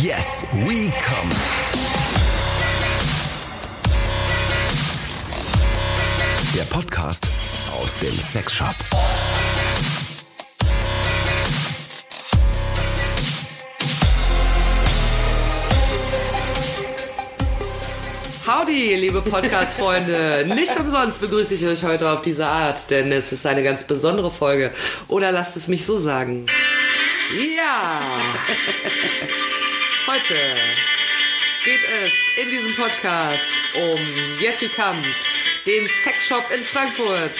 Yes, we come. Der Podcast aus dem Sexshop. Howdy, liebe Podcast-Freunde. Nicht umsonst begrüße ich euch heute auf diese Art, denn es ist eine ganz besondere Folge. Oder lasst es mich so sagen. Ja! Heute geht es in diesem Podcast um Yes We Come, den Sexshop in Frankfurt.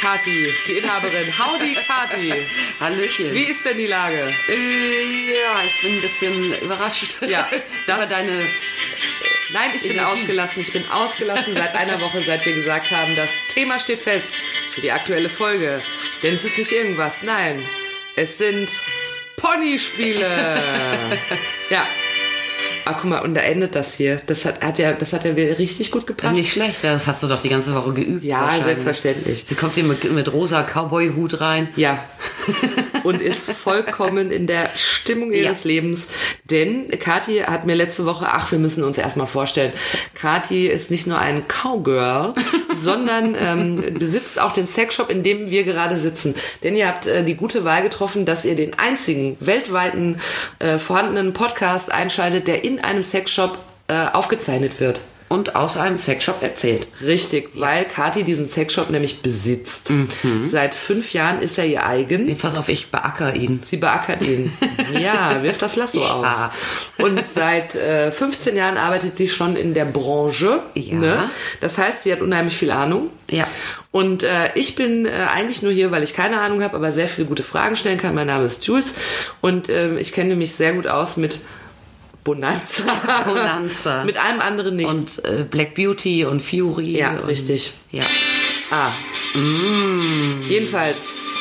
Kati, die Inhaberin. Howdy, Kati. Hallöchen. Wie ist denn die Lage? Äh, ja, ich bin ein bisschen überrascht. Ja, das- über deine. Nein, ich bin ausgelassen. Ich bin ausgelassen seit einer Woche, seit wir gesagt haben, das Thema steht fest für die aktuelle Folge. Denn es ist nicht irgendwas, nein, es sind Ponyspiele. ja. Ah, guck mal, und da endet das hier. Das hat, hat ja, das hat ja richtig gut gepasst. Nicht schlecht, das hast du doch die ganze Woche geübt. ja, selbstverständlich. Sie kommt hier mit, mit rosa Cowboy-Hut rein. Ja. Und ist vollkommen in der Stimmung ihres Ja. Lebens. Denn Kathi hat mir letzte Woche, ach, wir müssen uns erstmal vorstellen, Kathi ist nicht nur ein Cowgirl, sondern ähm, besitzt auch den Sexshop, in dem wir gerade sitzen. Denn ihr habt äh, die gute Wahl getroffen, dass ihr den einzigen weltweiten äh, vorhandenen Podcast einschaltet, der in einem Sexshop äh, aufgezeichnet wird. Und aus einem Sexshop erzählt. Richtig, weil Kathi diesen Sexshop nämlich besitzt. Seit fünf Jahren ist er ihr eigen. Nee, pass auf, ich beacker ihn. Sie beackert ihn. Ja, wirft das Lasso Ja. aus. Und seit äh, 15 Jahren arbeitet sie schon in der Branche. Ja. Ne? Das heißt, sie hat unheimlich viel Ahnung. Ja. Und äh, ich bin äh, eigentlich nur hier, weil ich keine Ahnung habe, aber sehr viele gute Fragen stellen kann. Mein Name ist Jules und ähm, ich kenne mich sehr gut aus mit Bonanza. Bonanza. mit allem anderen nicht. Und äh, Black Beauty und Fury. Ja, und, richtig. Ja. Ah. Jedenfalls,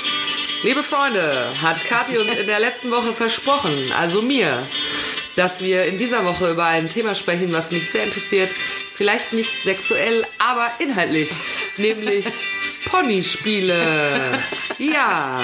liebe Freunde, hat Kathi uns in der letzten Woche versprochen, also mir, dass wir in dieser Woche über ein Thema sprechen, was mich sehr interessiert. Vielleicht nicht sexuell, aber inhaltlich. Nämlich Ponyspiele. Ja.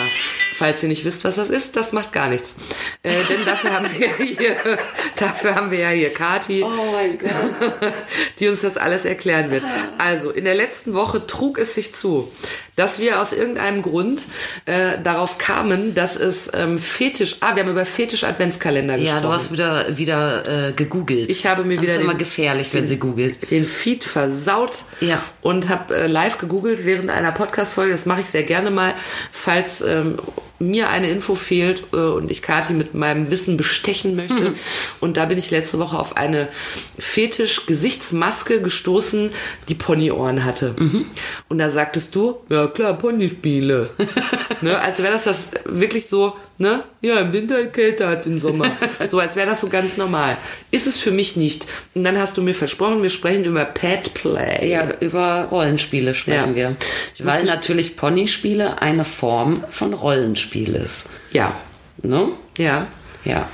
Falls ihr nicht wisst, was das ist, das macht gar nichts. Äh, denn dafür haben wir ja hier, dafür haben wir ja hier Kati, Oh die uns das alles erklären wird. Also, in der letzten Woche trug es sich zu, dass wir aus irgendeinem Grund äh, darauf kamen, dass es ähm, Fetisch, ah, wir haben über Fetisch-Adventskalender gesprochen. Ja, du hast wieder, wieder äh, gegoogelt. Ich habe mir das wieder ist immer den- gefährlich, wenn sie googelt. den Feed versaut Ja. und habe äh, live gegoogelt während einer Podcast-Folge. Das mache ich sehr gerne mal, falls ähm, mir eine Info fehlt äh, und ich Kathi mit meinem Wissen bestechen möchte. Und da bin ich letzte Woche auf eine Fetisch-Gesichtsmaske gestoßen, die Ponyohren hatte. Und da sagtest du, ja klar, Ponyspiele. ne? Als wäre das das wirklich so, ne? Ja, im Winter Kälte hat im Sommer. so als wäre das so ganz normal. Ist es für mich nicht. Und dann hast du mir versprochen, wir sprechen über Pet Play. Ja, über Rollenspiele sprechen Ja. wir. Weil natürlich Ponyspiele eine Form von Rollenspiel ist. Ja. Ne? Ja. Ja.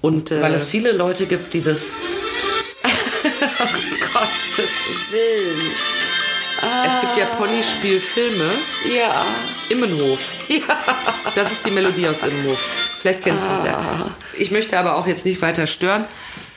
Und äh, Weil es viele Leute gibt, die das. oh Gottes Willen. Es gibt ja Ponyspielfilme. Ja. Immenhof. Das ist die Melodie aus Immenhof. Vielleicht kennst du das. Ich möchte aber auch jetzt nicht weiter stören.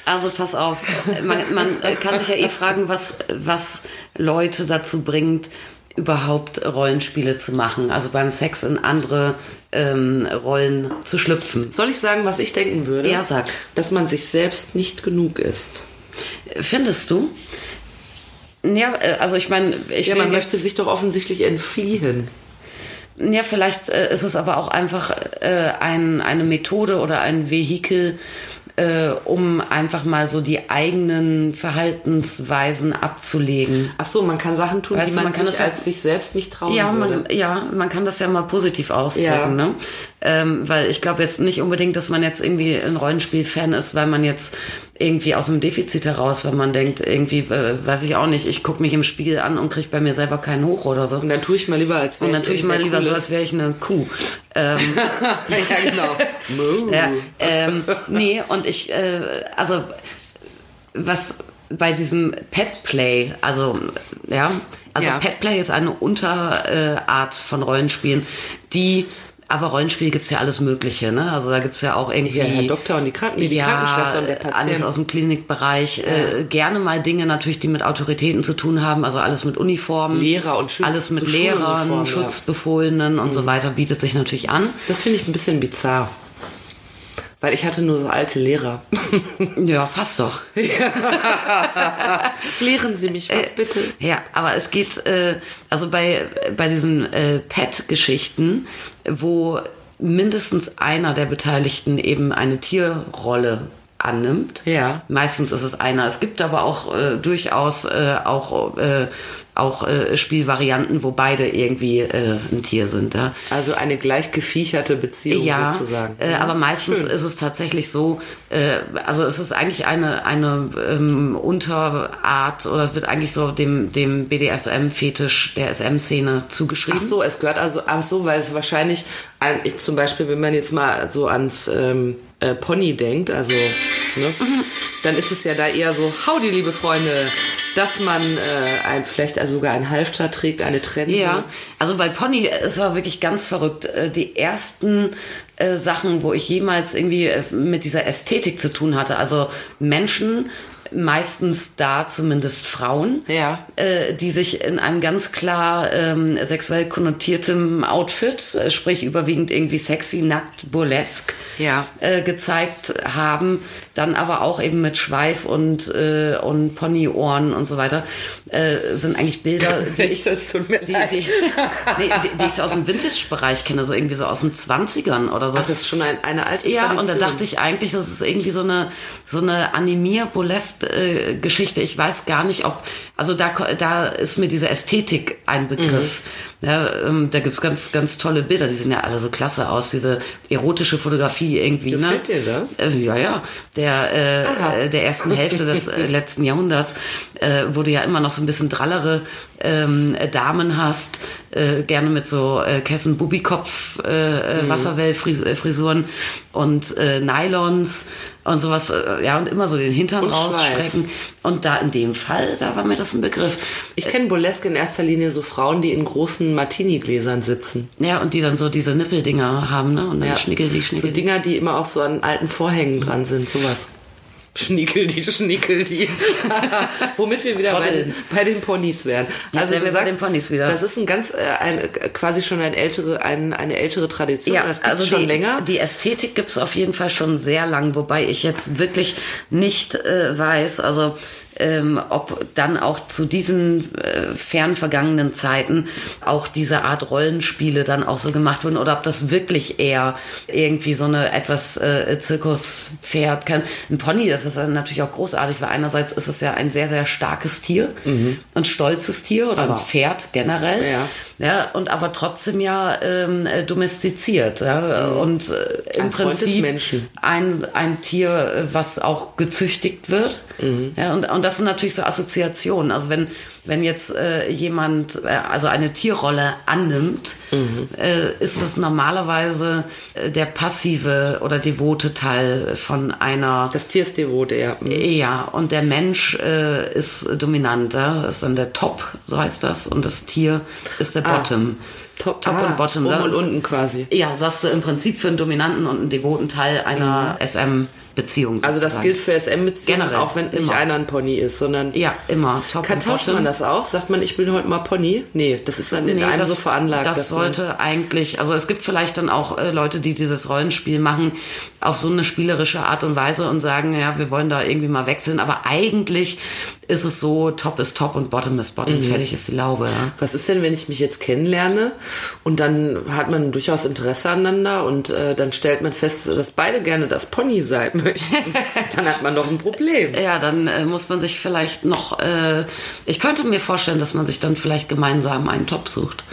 Also pass auf, man, man kann sich ja eh fragen, was, was Leute dazu bringt, überhaupt Rollenspiele zu machen. Also beim Sex in andere ähm, Rollen zu schlüpfen. Soll ich sagen, was ich denken würde? Ja, sag. Dass man sich selbst nicht genug ist. Findest du? Ja, äh, also ich meine, ich Ja, man möchte sich doch offensichtlich entfliehen. Ja, vielleicht äh, ist es aber auch einfach äh, ein, eine Methode oder ein Vehikel, äh, um einfach mal so die eigenen Verhaltensweisen abzulegen. Ach so, man kann Sachen tun, Weißt die man, man sich als sich selbst nicht trauen Ja, würde. man, ja, man kann das ja mal positiv ausdrücken, Ja. ne? Ähm, weil ich glaube jetzt nicht unbedingt, dass man jetzt irgendwie ein Rollenspiel-Fan ist, weil man jetzt irgendwie aus dem Defizit heraus, wenn man denkt, irgendwie, äh, weiß ich auch nicht, ich gucke mich im Spiegel an und kriege bei mir selber keinen hoch oder so. Und dann tue ich mal lieber, als wäre Und dann tue ich mal lieber so, Cooles. als wäre ich eine Kuh. Ähm, ja, genau. Ja, ähm, nee, und ich, äh, also was bei diesem Pet Play, also ja, also Ja. Pet Play ist eine Unterart von Rollenspielen, die Aber Rollenspiel gibt's ja alles Mögliche, ne? Also da gibt's ja auch irgendwie. Ja, Herr Doktor und die, Kranken die ja, Krankenschwester und der Patient. Alles aus dem Klinikbereich. Äh, gerne mal Dinge natürlich, die mit Autoritäten zu tun haben, also alles mit Uniformen. Lehrer und Schü- Alles mit so Lehrern, ja. Mhm. Schutzbefohlenen und so weiter bietet sich natürlich an. Das finde ich ein bisschen bizarr. Weil ich hatte nur so alte Lehrer. Ja, passt doch. Lehren Sie mich was bitte. Ja, aber es geht, äh, also bei, bei diesen äh, Pet-Geschichten, wo mindestens einer der Beteiligten eben eine Tierrolle annimmt. Ja. Meistens ist es einer. Es gibt aber auch äh, durchaus äh, auch, äh, auch äh, Spielvarianten, wo beide irgendwie äh, ein Tier sind. Ja. Also eine gleich gefiecherte Beziehung Ja, sozusagen. äh, aber meistens Schön. ist es tatsächlich so, äh, also es ist eigentlich eine, eine ähm, Unterart oder wird eigentlich so dem, dem BDSM-Fetisch der SM-Szene zugeschrieben. Ach so, es gehört also, ach so, weil es wahrscheinlich, ein, ich zum Beispiel, wenn man jetzt mal so ans ähm, äh, Pony denkt, also, ne, dann ist es ja da eher so, howdy, liebe Freunde, dass man äh, ein, vielleicht also sogar ein Halfter trägt, eine Trense. Ja, also bei Pony, es war wirklich ganz verrückt. Äh, Die ersten äh, Sachen, wo ich jemals irgendwie äh, mit dieser Ästhetik zu tun hatte, also Menschen, meistens da zumindest Frauen, Ja. äh, die sich in einem ganz klar ähm, sexuell konnotiertem Outfit, äh, sprich überwiegend irgendwie sexy, nackt, burlesque, Ja. äh, gezeigt haben, dann aber auch eben mit Schweif und, äh, und Ponyohren und so weiter, äh, sind eigentlich Bilder, die ich, Das tut mir die, leid. die, nee, die, die ich aus dem Vintage-Bereich kenne, so irgendwie so aus den 20ern oder so. Ach, das ist schon ein, eine alte Ja, Tradition. und da dachte ich eigentlich, das ist irgendwie so eine, so eine Animier-Burlesque-Geschichte. Ich weiß gar nicht, ob, also da, da ist mir diese Ästhetik ein Begriff. Mhm. Ja, ähm, da gibt's ganz, ganz tolle Bilder, die sehen ja alle so klasse aus, diese erotische Fotografie irgendwie. Gefällt ne? dir das? Äh, ja, ja. Der, Aha. äh, der ersten Hälfte des äh, letzten Jahrhunderts, äh, wo du ja immer noch so ein bisschen drallere ähm, äh, Damen hast, äh, gerne mit so äh, Kessen Bubikopf äh, äh, Wasserwellfrisuren und äh, Nylons und sowas, äh, ja, und immer so den Hintern Und rausstrecken. Und da in dem Fall, da war mir das ein Begriff. Ich kenne Burlesque in erster Linie so Frauen, die in großen Martini-Gläsern sitzen. Ja, und die dann so diese Nippeldinger haben, ne? Und dann Ja. schnickel die, So. Dinger, die immer auch so an alten Vorhängen dran sind, sowas. Schnickel die, schnickel die. Womit wir wieder bei den, bei den Ponys wären. Also du sagst, den Ponys wieder. das ist ein ganz, äh, ein, quasi schon ein ältere, ein, eine ältere Tradition. das gibt's also schon die, länger. Die Ästhetik gibt's auf jeden Fall schon sehr lang, wobei ich jetzt wirklich nicht äh, weiß, also ähm, ob dann auch zu diesen äh, fern vergangenen Zeiten auch diese Art Rollenspiele dann auch so gemacht wurden oder ob das wirklich eher irgendwie so eine etwas äh, Zirkuspferd kann. Ein Pony, das ist natürlich auch großartig, weil einerseits ist es ja ein sehr, sehr starkes Tier, ein stolzes Tier oder Mhm. Aber- ein Pferd generell. Ja. Ja, und aber trotzdem ja ähm, äh, domestiziert. Ja? Und äh, im Mhm. Ein Prinzip ein, ein Tier, äh, was auch gezüchtigt wird. Mhm. Ja, und, und das sind natürlich so Assoziationen. Also wenn, wenn jetzt äh, jemand äh, also eine Tierrolle annimmt, Mhm. äh, ist das normalerweise äh, der passive oder devote Teil von einer Das Tier ist devot, ja. Mhm. ja, und der Mensch äh, ist dominant, ja? ist dann der Top, so heißt das, und das Tier ist der Ah. Bottom. Top, Top ah, und Bottom. Oben und unten quasi. Ja, sagst du im Prinzip für einen dominanten und einen devoten Teil einer SM-Beziehung. Mhm. Also das gilt für SM-Beziehungen, Generell, auch wenn nicht immer. einer ein Pony ist, sondern Ja, immer. Top kann tauscht man das auch? Sagt man, ich bin heute mal Pony? Nee, das ist dann in Nee, einem das, so veranlagt. Das sollte eigentlich, also es gibt vielleicht dann auch äh, Leute, die dieses Rollenspiel machen auf so eine spielerische Art und Weise und sagen, ja, wir wollen da irgendwie mal wechseln, aber eigentlich ist es so, Top ist Top und Bottom ist Bottom, Mhm. fertig ist die Laube. Ja. Was ist denn, wenn ich mich jetzt kennenlerne und dann hat man durchaus Interesse aneinander und äh, dann stellt man fest, dass beide gerne das Pony sein möchten? dann hat man doch ein Problem. Ja, dann äh, muss man sich vielleicht noch, äh, ich könnte mir vorstellen, dass man sich dann vielleicht gemeinsam einen Top sucht.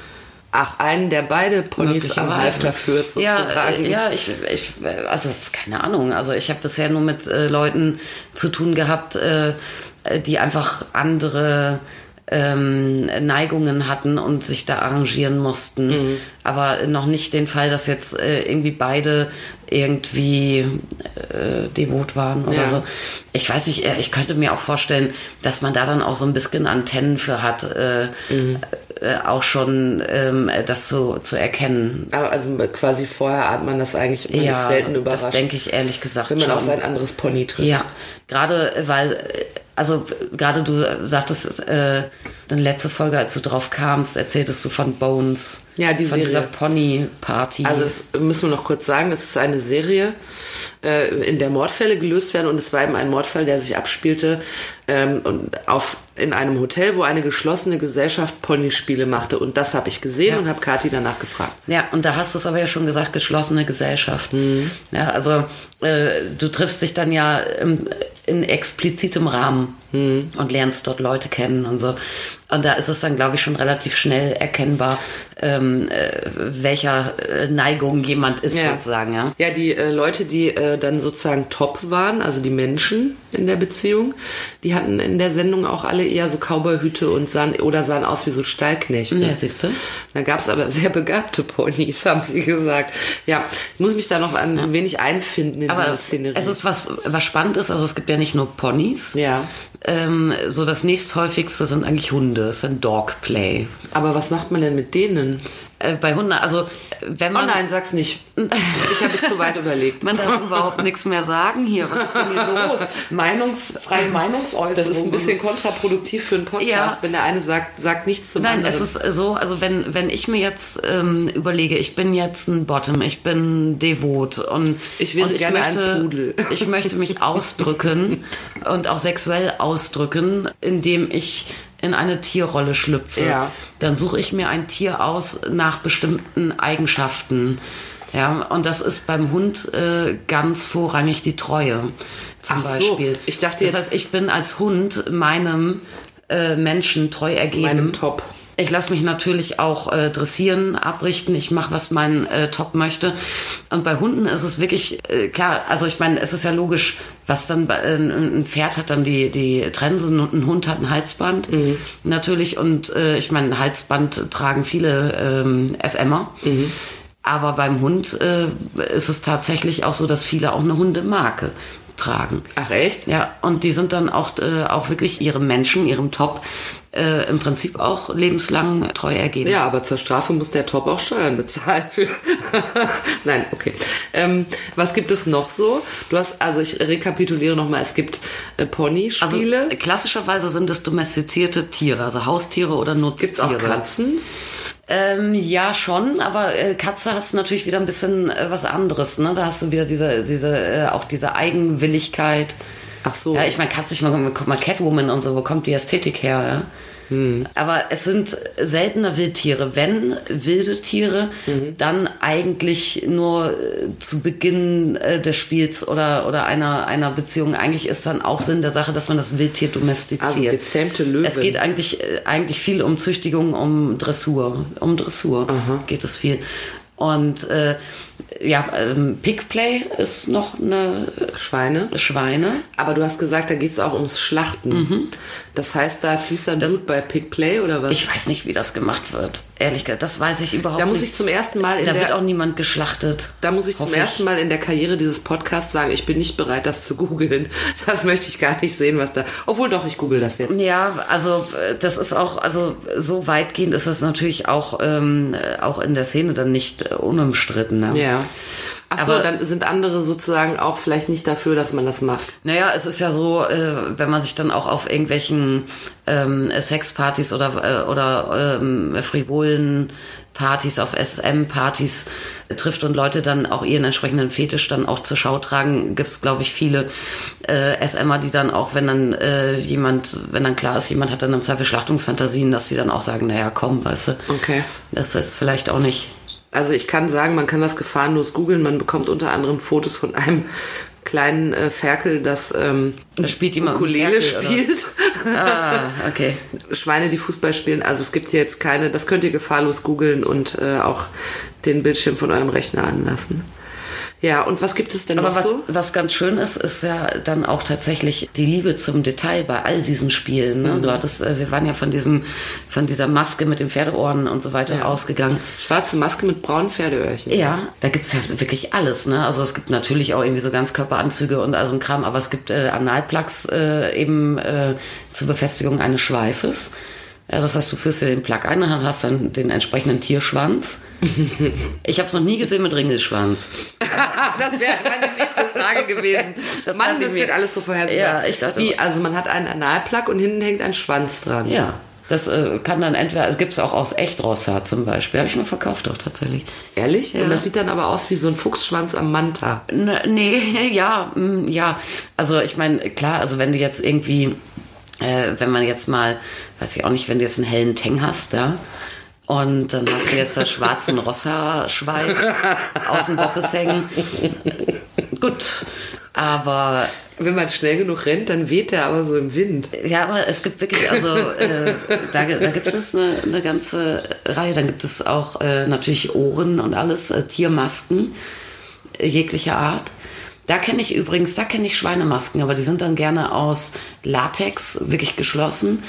Ach, einen, der beide Ponys am. Halfter führt, sozusagen. Ja, äh, ja ich, ich, also keine Ahnung. Also ich habe bisher nur mit äh, Leuten zu tun gehabt, äh, die einfach andere ähm, Neigungen hatten und sich da arrangieren mussten. Mhm. Aber noch nicht den Fall, dass jetzt äh, irgendwie beide irgendwie äh, devot waren oder Ja. so. Ich weiß nicht, äh, ich könnte mir auch vorstellen, dass man da dann auch so ein bisschen Antennen für hat, äh, Mhm. Äh, auch schon ähm, das zu, zu erkennen. Aber also quasi vorher ahnt man das eigentlich man ist selten überrascht. das denke ich ehrlich gesagt wenn man schon. auf ein anderes Pony trifft. Ja, gerade äh, weil, äh, also gerade du sagtest, äh, in letzte Folge, als du drauf kamst, erzähltest du von Bones. Ja, die von Serie. dieser Pony-Party. Also das müssen wir noch kurz sagen, es ist eine Serie, äh, in der Mordfälle gelöst werden und es war eben ein Mordfall, der sich abspielte ähm, und auf, in einem Hotel, wo eine geschlossene Gesellschaft Ponyspiele machte und das habe ich gesehen Ja. und habe Kathi danach gefragt. Ja, und da hast du es aber ja schon gesagt, geschlossene Gesellschaft. Ja, also äh, du triffst dich dann ja im, in explizitem Rahmen und lernst dort Leute kennen und so. Und da ist es dann, glaube ich, schon relativ schnell erkennbar, ähm, äh, welcher äh, Neigung jemand ist, Ja. sozusagen, ja. Ja, die äh, Leute, die äh, dann sozusagen top waren, also die Menschen in der Beziehung, die hatten in der Sendung auch alle eher so Cowboyhüte und sahen oder sahen aus wie so Stallknechte. Ja, siehst du. Da gab es aber sehr begabte Ponys, haben sie gesagt. Ja, ich muss mich da noch ein wenig einfinden in Aber diese Szenerie. es ist was, was spannend ist, also es gibt ja nicht nur Ponys. ja. Ähm, so das nächsthäufigste sind eigentlich Hunde, es sind Dogplay. Aber was macht man denn mit denen? Äh, bei Hunden, also wenn Oh man... nein, sag's nicht. Ich habe zu weit überlegt. Man darf überhaupt nichts mehr sagen hier. Was ist denn hier los? Meinungsfreie Meinungsäußerung. Das ist ein bisschen kontraproduktiv für einen Podcast, Ja. wenn der eine sagt, sagt nichts zum Nein, anderen. es ist so, also wenn, wenn ich mir jetzt ähm, überlege, ich bin jetzt ein Bottom, ich bin devot und Ich wäre und gerne ein möchte, Pudel. Ich möchte mich ausdrücken und auch sexuell ausdrücken, indem ich in eine Tierrolle schlüpfe. Ja. Dann suche ich mir ein Tier aus nach bestimmten Eigenschaften. Ja, und das ist beim Hund äh, ganz vorrangig die Treue. Zum Ach so, Beispiel. ich dachte das jetzt- heißt, ich bin als Hund meinem äh, Menschen treu ergeben. meinem Top. Ich lasse mich natürlich auch äh, dressieren, abrichten. Ich mache, was mein äh, Top möchte. Und bei Hunden ist es wirklich äh, klar. Also ich meine, es ist ja logisch, was dann bei, äh, ein Pferd hat dann die die Trense und ein Hund hat ein Halsband natürlich. Und äh, ich meine, ein Halsband tragen viele ähm, SMer. Aber beim Hund äh, ist es tatsächlich auch so, dass viele auch eine Hundemarke tragen. Ach echt? Ja, und die sind dann auch, äh, auch wirklich ihrem Menschen, ihrem Top, äh, im Prinzip auch lebenslang treu ergeben. Ja, aber zur Strafe muss der Top auch Steuern bezahlen für. Nein, okay. Ähm, was gibt es noch so? Du hast, also ich rekapituliere nochmal, es gibt äh, Also Pony-Spiele. klassischerweise sind es domestizierte Tiere, also Haustiere oder Nutztiere. Gibt es auch Katzen? Ähm, ja, schon, aber äh, Katze hast du natürlich wieder ein bisschen äh, was anderes, ne? Da hast du wieder diese, diese, äh, auch diese Eigenwilligkeit. Ach so. Ja, ich meine, Katze, ich meine, guck mal, Catwoman und so, wo kommt die Ästhetik her, ja? Hm. Aber es sind seltener Wildtiere. Wenn wilde Tiere, Mhm. dann eigentlich nur äh, zu Beginn äh, des Spiels oder, oder einer, einer Beziehung. Eigentlich ist dann auch Sinn der Sache, dass man das Wildtier domestiziert. Also gezähmte Löwen. Es geht eigentlich, äh, eigentlich viel um Züchtigung, um Dressur. Um Dressur geht es viel. Und äh, ja, ähm, Pickplay ist noch eine Schweine. Schweine. Aber du hast gesagt, da geht es auch ums Schlachten. Das heißt, da fließt dann Blut bei Pickplay oder was? Ich weiß nicht, wie das gemacht wird. Ehrlich gesagt, das weiß ich überhaupt da muss nicht. ich zum ersten Mal in da wird der auch niemand geschlachtet. da muss ich zum ersten Mal in der Karriere dieses Podcasts sagen, ich bin nicht bereit, das zu googeln. Das möchte ich gar nicht sehen, was da. Obwohl doch, ich google das jetzt. Ja, also äh, das ist auch, also so weitgehend ist das natürlich auch, ähm, äh, auch in der Szene dann nicht äh, unumstritten. Ne? Ja. Ach so, Aber- dann sind andere sozusagen auch vielleicht nicht dafür, dass man das macht. Naja, es ist ja so, äh, wenn man sich dann auch auf irgendwelchen ähm, Sexpartys oder, äh, oder ähm, frivolen Partys, auf SM-Partys trifft und Leute dann auch ihren entsprechenden Fetisch dann auch zur Schau tragen, gibt es, glaube ich, viele äh, SMer, die dann auch, wenn dann äh, jemand, wenn dann klar ist, jemand hat dann im Zweifel Schlachtungsfantasien, dass sie dann auch sagen, naja, komm, weißt du, Okay. das ist vielleicht auch nicht Also ich kann sagen, man kann das gefahrenlos googeln. Man bekommt unter anderem Fotos von einem kleinen äh, Ferkel, das ähm, Das spielt jemand Ukulele Ferkel, spielt. Ah, okay. Schweine, die Fußball spielen. Also es gibt hier jetzt keine, das könnt ihr gefahrlos googeln und äh, auch den Bildschirm von eurem Rechner anlassen. Ja, und was gibt es denn Aber noch was, so? was ganz schön ist, ist ja dann auch tatsächlich die Liebe zum Detail bei all diesen Spielen. Ne? Du hattest, äh, wir waren ja von diesem, von dieser Maske mit den Pferdeohren und so weiter ausgegangen. Schwarze Maske mit braunen Pferdeöhrchen. Ja, da gibt's ja wirklich alles. Ne? Also es gibt natürlich auch irgendwie so Ganzkörperanzüge und also ein Kram, aber es gibt äh, Analplugs äh, eben äh, zur Befestigung eines Schweifes. Ja, das heißt, du führst dir den Plug ein und hast dann den entsprechenden Tierschwanz. Ich habe es noch nie gesehen mit Ringelschwanz. das wäre meine nächste Frage gewesen. Das Mann, das wird alles so vorhersehbar. Ja, ich dachte- Wie, also man hat einen Analplug und hinten hängt ein Schwanz dran. Ja, das äh, kann dann entweder, es gibt es auch aus Echtrossa zum Beispiel. Habe ich mal verkauft auch tatsächlich. Ehrlich? Ja. Und das sieht dann aber aus wie so ein Fuchsschwanz am Manta. N nee, ja, mm, ja. Also ich meine, klar, also wenn du jetzt irgendwie, äh, wenn man jetzt mal, weiß ich auch nicht, wenn du jetzt einen hellen Teng hast, ja, und dann hast du jetzt da schwarzen Rossa-Schweif aus dem Bockes hängen. Gut, aber Wenn man schnell genug rennt, dann weht der aber so im Wind. ja, aber es gibt wirklich, also äh, da, da gibt es eine, eine ganze Reihe. Dann gibt es auch äh, natürlich Ohren und alles, äh, Tiermasken jeglicher Art. Da kenne ich übrigens, da kenne ich Schweinemasken, aber die sind dann gerne aus Latex, wirklich geschlossen.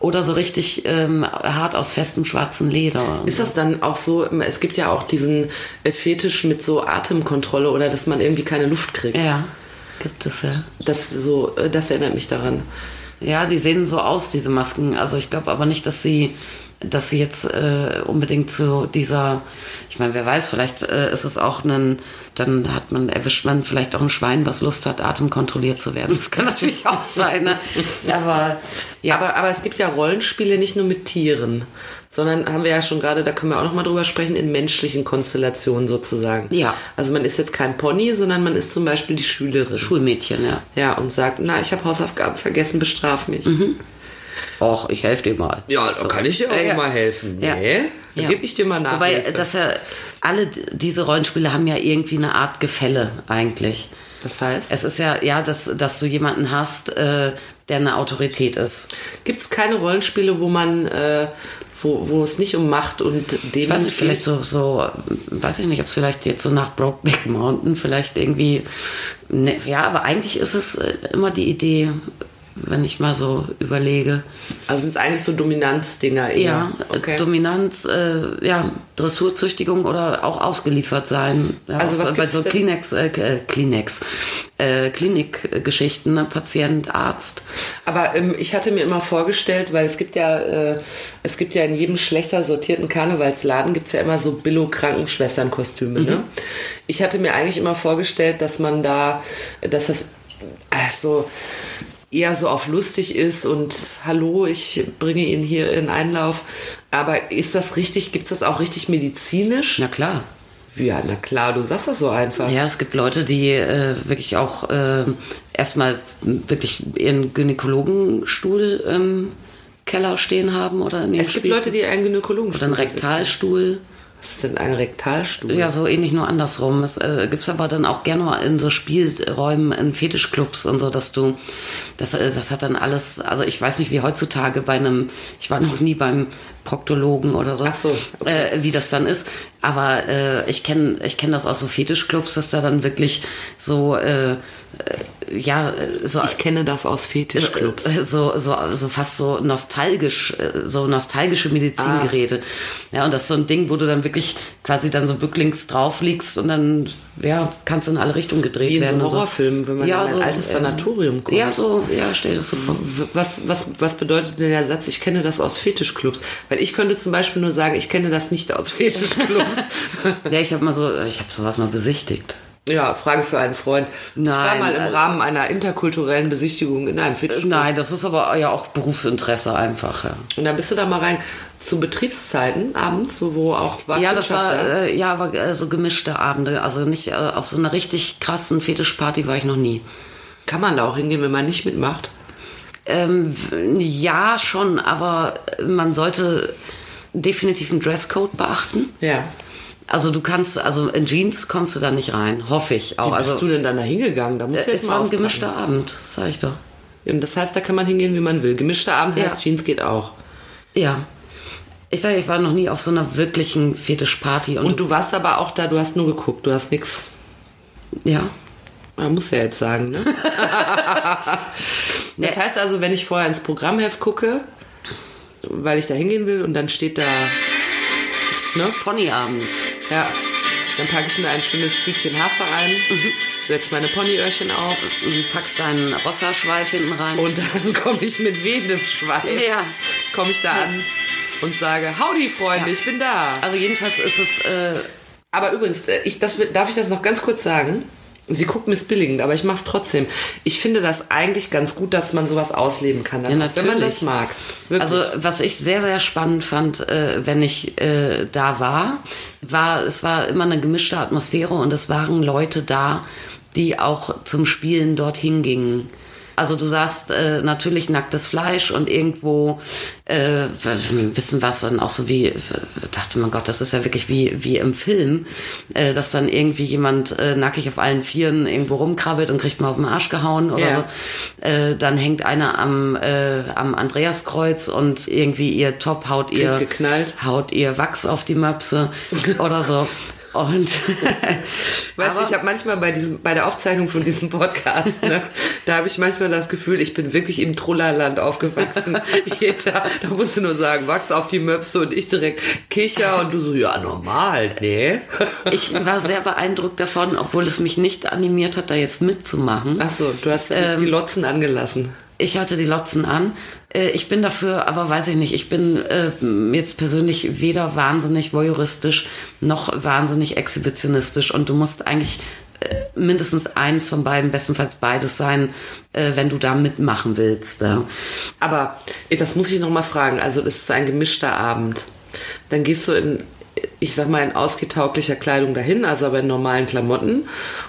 Oder so richtig ähm, hart aus festem schwarzen Leder. Ist das dann auch so, es gibt ja auch diesen äh, Fetisch mit so Atemkontrolle oder dass man irgendwie keine Luft kriegt. ja, gibt es ja. Das, so, äh, das erinnert mich daran. Ja, die sehen so aus, diese Masken. Also ich glaube aber nicht, dass sie, dass sie jetzt äh, unbedingt zu dieser, ich meine, wer weiß, vielleicht äh, ist es auch ein, dann hat man, erwischt man vielleicht auch ein Schwein, was Lust hat, atemkontrolliert zu werden. Das kann natürlich auch sein, ne? Aber ja, Aber, aber es gibt ja Rollenspiele nicht nur mit Tieren, sondern haben wir ja schon gerade, da können wir auch noch mal drüber sprechen, in menschlichen Konstellationen sozusagen. Ja. Also man ist jetzt kein Pony, sondern man ist zum Beispiel die Schülerin. Schulmädchen, ja. ja, und sagt, na, ich habe Hausaufgaben vergessen, bestraf mich. Och, ich helfe dir mal. Ja, So. kann ich dir auch Ja, mal helfen. Ja. Nee, dann Ja. gebe ich dir mal nach. Wobei, dass ja alle diese Rollenspiele haben ja irgendwie eine Art Gefälle eigentlich. das heißt, Es ist ja, ja, dass, dass du jemanden hast, äh, der eine Autorität ist. gibt es keine Rollenspiele, wo man, äh, wo, wo es nicht um Macht und Demut Ich weiß nicht, vielleicht geht? so, so, weiß ich nicht, ob es vielleicht jetzt so nach Brokeback Mountain vielleicht irgendwie, ne, ja, aber eigentlich ist es äh, immer die Idee, wenn ich mal so überlege. Also sind es eigentlich so Dominanzdinger eher? Ja, okay. Dominanz, äh, ja, Dressurzüchtigung oder auch ausgeliefert sein. Ja, Also was bei so denn? Kleenex, äh, äh, Kleenex, äh, Klinikgeschichten, ne? Patient, Arzt. Aber ähm, ich hatte mir immer vorgestellt, weil es gibt ja, äh, es gibt ja in jedem schlechter sortierten Karnevalsladen gibt's ja immer so Billo-Krankenschwesternkostüme. Ne? Ich hatte mir eigentlich immer vorgestellt, dass man da, dass das äh, so eher so auf lustig ist und hallo, ich bringe ihn hier in Einlauf. Aber ist das richtig, gibt's das auch richtig medizinisch? Na klar. Ja, na klar, du sagst das so einfach. Ja, es gibt Leute, die äh, wirklich auch äh, erstmal wirklich ihren Gynäkologenstuhl im Keller stehen haben oder in ihrem es gibt Spiel- Leute, die einen Gynäkologen oder einen Rektalstuhl. Was denn ein Rektalstuhl? Ja, so ähnlich nur andersrum. Es äh, gibt's aber dann auch gerne mal in so Spielräumen, in Fetischclubs und so, dass du, das, äh, das hat dann alles, also ich weiß nicht, wie heutzutage bei einem, ich war noch nie beim Proktologen oder so, so, äh, wie das dann ist. Aber äh, ich kenne ich kenn das aus so Fetischclubs, dass da dann wirklich so, äh, äh, ja, äh, so Ich kenne das aus Fetischclubs. äh, so, so, so fast so nostalgisch, so nostalgische Medizingeräte. Ja, und das ist so ein Ding, wo du dann wirklich quasi dann so bücklings drauf liegst und dann, ja, kannst du in alle Richtungen gedreht Wie in werden. so Horrorfilmen, wenn man in ein altes äh, Sanatorium kommt. Ja, so, ja, stell dir das so vor. Was, was, was bedeutet denn der Satz, ich kenne das aus Fetischclubs? Weil ich könnte zum Beispiel nur sagen, ich kenne das nicht aus Fetischclubs. Ja, ich habe mal so, ich habe sowas mal besichtigt. Ja, Frage für einen Freund. ich war Nein, mal im äh, Rahmen einer interkulturellen Besichtigung in einem Fetischclub. Nein, das ist aber ja auch Berufsinteresse einfach, ja. Und dann bist du da mal rein zu Betriebszeiten abends, wo, auch Ja, das war, äh, ja, aber äh, so gemischte Abende. Also nicht äh, auf so einer richtig krassen Fetischparty war ich noch nie. Kann man da auch hingehen, wenn man nicht mitmacht? Ähm, ja, schon, aber man sollte definitiv einen Dresscode beachten. Ja. Also du kannst, also in Jeans kommst du da nicht rein, hoffe ich. Auch. Wie bist also, du denn dann da hingegangen? Da musst du jetzt mal war ein gemischter Abend, sag ich doch. Und das heißt, da kann man hingehen, wie man will. Gemischter Abend Ja. heißt, Jeans geht auch. Ja. Ich sage, ich war noch nie auf so einer wirklichen Fetischparty. Und, Und du warst aber auch da, du hast nur geguckt, du hast nichts. Ja. Man muss ja jetzt sagen, ne? das heißt also, wenn ich vorher ins Programmheft gucke, weil ich da hingehen will und dann steht da, ne? Ponyabend. Ja. Dann packe ich mir ein schönes Tütchen Hafer ein, setze meine Ponyöhrchen auf Du packst deinen Rosserschweif hinten rein. und dann komme ich mit wehendem Schweif, Ja. komme ich da an und sage, howdy Freunde, ich bin da. Also jedenfalls ist es, äh, Aber übrigens, äh, ich, das, darf ich das noch ganz kurz sagen? Sie guckt missbilligend, aber ich mache es trotzdem. Ich finde das eigentlich ganz gut, dass man sowas ausleben kann, Ja, auch, wenn man natürlich. das mag. Wirklich. Also was ich sehr, sehr spannend fand, äh, wenn ich äh, da war, war, es war immer eine gemischte Atmosphäre und es waren Leute da, die auch zum Spielen dorthin gingen. Also du sahst äh, natürlich nacktes Fleisch und irgendwo äh, wissen was dann auch so wie dachte man Gott, das ist ja wirklich wie wie im Film, äh, dass dann irgendwie jemand äh, nackig auf allen Vieren irgendwo rumkrabbelt und kriegt mal auf den Arsch gehauen oder Ja. so. Äh, dann hängt einer am äh, am Andreaskreuz und irgendwie ihr Top haut ihr Kriegt geknallt. haut ihr Wachs auf die Möpse oder so. Und Weißt du, ich habe manchmal bei diesem, bei der Aufzeichnung von diesem Podcast, ne, da habe ich manchmal das Gefühl, ich bin wirklich im Trullerland aufgewachsen. Jeder, da musst du nur sagen, Wachs auf die Möpse und ich direkt Kicher und du so, ja, normal, ne? ich war sehr beeindruckt davon, obwohl es mich nicht animiert hat, da jetzt mitzumachen. Ach so, du hast Ähm, die Lotzen angelassen. Ich hatte die Lotzen an. Äh, Ich bin dafür, aber weiß ich nicht, ich bin äh, jetzt persönlich weder wahnsinnig voyeuristisch noch wahnsinnig exhibitionistisch und du musst eigentlich äh, mindestens eins von beiden, bestenfalls beides sein, äh, wenn du da mitmachen willst. Ja. Aber das muss ich noch mal fragen. Also, das ist ein gemischter Abend. Dann gehst du in, ich sag mal, in ausgetauglicher Kleidung dahin, also aber in normalen Klamotten.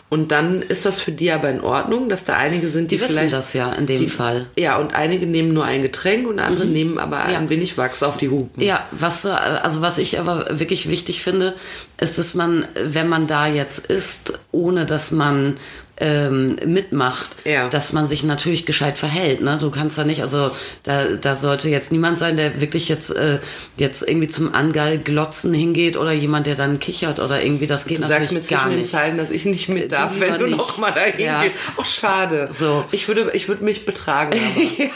Und dann ist das für die aber in Ordnung, dass da einige sind, die, Die vielleicht. das ja in dem die, Fall. Ja, und einige nehmen nur ein Getränk und andere nehmen aber ein Ja. wenig Wachs auf die Hupen. Ja, was, äh, also was ich aber wirklich wichtig finde, ist, dass man, wenn man da jetzt ist, ohne dass man ähm, mitmacht, Ja. dass man sich natürlich gescheit verhält. Ne? Du kannst da nicht, also da, da sollte jetzt niemand sein, der wirklich jetzt, äh, jetzt irgendwie zum Angall glotzen hingeht oder jemand, der dann kichert oder irgendwie, das geht Du sagst mir natürlich gar zwischen den nicht. Zeilen, dass ich nicht mit darf, lieber wenn du nicht. noch mal dahin Ja. gehst. Oh, schade. So. Ich würde, ich würde mich betragen.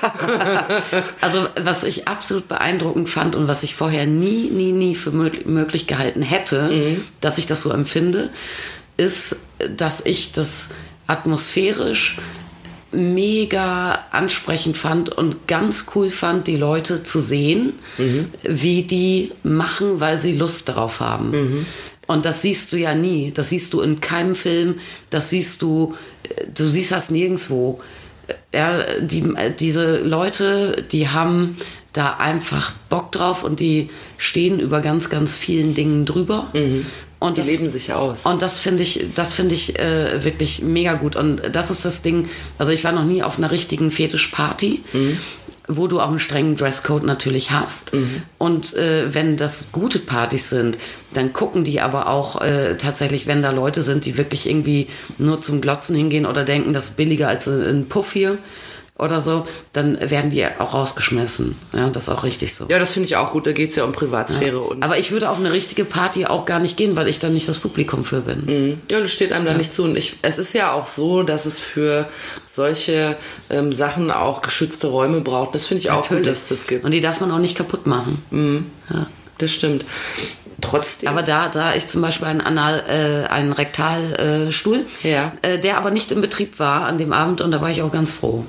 Aber. Also was ich absolut beeindruckend fand und was ich vorher nie, nie, nie für möglich, möglich gehalten hätte, dass ich das so empfinde, ist, dass ich das atmosphärisch mega ansprechend fand und ganz cool fand, die Leute zu sehen, wie die machen, weil sie Lust darauf haben. Und das siehst du ja nie. Das siehst du in keinem Film. Das siehst du, äh, du siehst das nirgendwo. Ja, die, diese Leute, die haben da einfach Bock drauf und die stehen über ganz, ganz vielen Dingen drüber. Und Die das, leben sich aus. Und das finde ich, das finde ich äh, wirklich mega gut. Und das ist das Ding. Also ich war noch nie auf einer richtigen Fetischparty, wo du auch einen strengen Dresscode natürlich hast. Und äh, wenn das gute Partys sind, dann gucken die aber auch äh, tatsächlich, wenn da Leute sind, die wirklich irgendwie nur zum Glotzen hingehen oder denken, das ist billiger als ein Puff hier oder so, dann werden die auch rausgeschmissen. Ja, das ist auch richtig so. Ja, das finde ich auch gut. Da geht es ja um Privatsphäre. Und Aber ich würde auf eine richtige Party auch gar nicht gehen, weil ich dann nicht das Publikum für bin. Ja, das steht einem da nicht zu. Und ich, es ist ja auch so, dass es für solche ähm, Sachen auch geschützte Räume braucht. Das finde ich auch gut, dass es das gibt. Und die darf man auch nicht kaputt machen. Das stimmt. Trotzdem. Aber da sah ich zum Beispiel einen, Anal, äh, einen Rektalstuhl, äh, Stuhl, Ja. äh, der aber nicht in Betrieb war an dem Abend und da war ich auch ganz froh.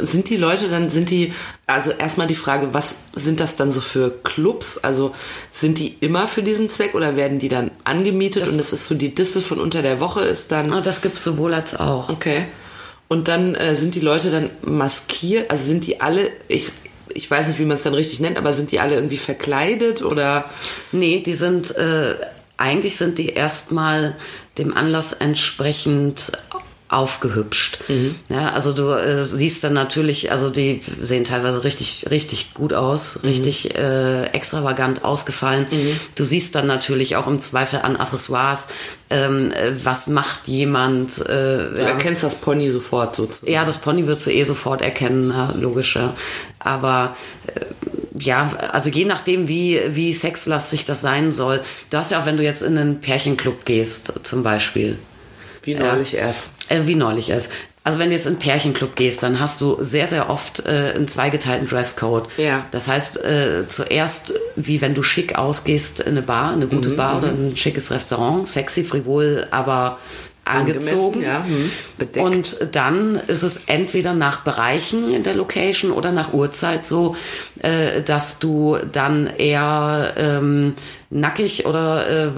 Sind die Leute dann, sind die, also erstmal die Frage, was sind das dann so für Clubs? Also sind die immer für diesen Zweck oder werden die dann angemietet und es ist so die Disse von unter der Woche ist dann. Ah, das gibt's sowohl als auch. Okay. Und dann äh, sind die Leute dann maskiert, also sind die alle, ich, ich weiß nicht, wie man es dann richtig nennt, aber sind die alle irgendwie verkleidet oder? Nee, die sind, äh, eigentlich sind die erstmal dem Anlass entsprechend aufgehübscht. Ja, also du äh, siehst dann natürlich, also die sehen teilweise richtig, richtig gut aus, richtig äh, extravagant ausgefallen. Du siehst dann natürlich auch im Zweifel an Accessoires, ähm, äh, was macht jemand. Äh, Du erkennst das Pony sofort sozusagen. ja, das Pony wird sie eh sofort erkennen, ja, logisch. Ja. Aber äh, ja, also je nachdem, wie, wie sexlastig das sein soll. Du hast ja auch, wenn du jetzt in einen Pärchenclub gehst, zum Beispiel, Wie neulich erst. Äh, wie neulich erst. Also wenn du jetzt in Pärchenclub gehst, dann hast du sehr, sehr oft äh, einen zweigeteilten Dresscode. Ja. Das heißt, äh, zuerst, wie wenn du schick ausgehst in eine Bar, eine Mhm, gute Bar oder ein schickes Restaurant, sexy, frivol, aber angezogen. Ja. Hm. Bedeckt. Und dann ist es entweder nach Bereichen in der Location oder nach Uhrzeit so, äh, dass du dann eher ähm, nackig oder äh,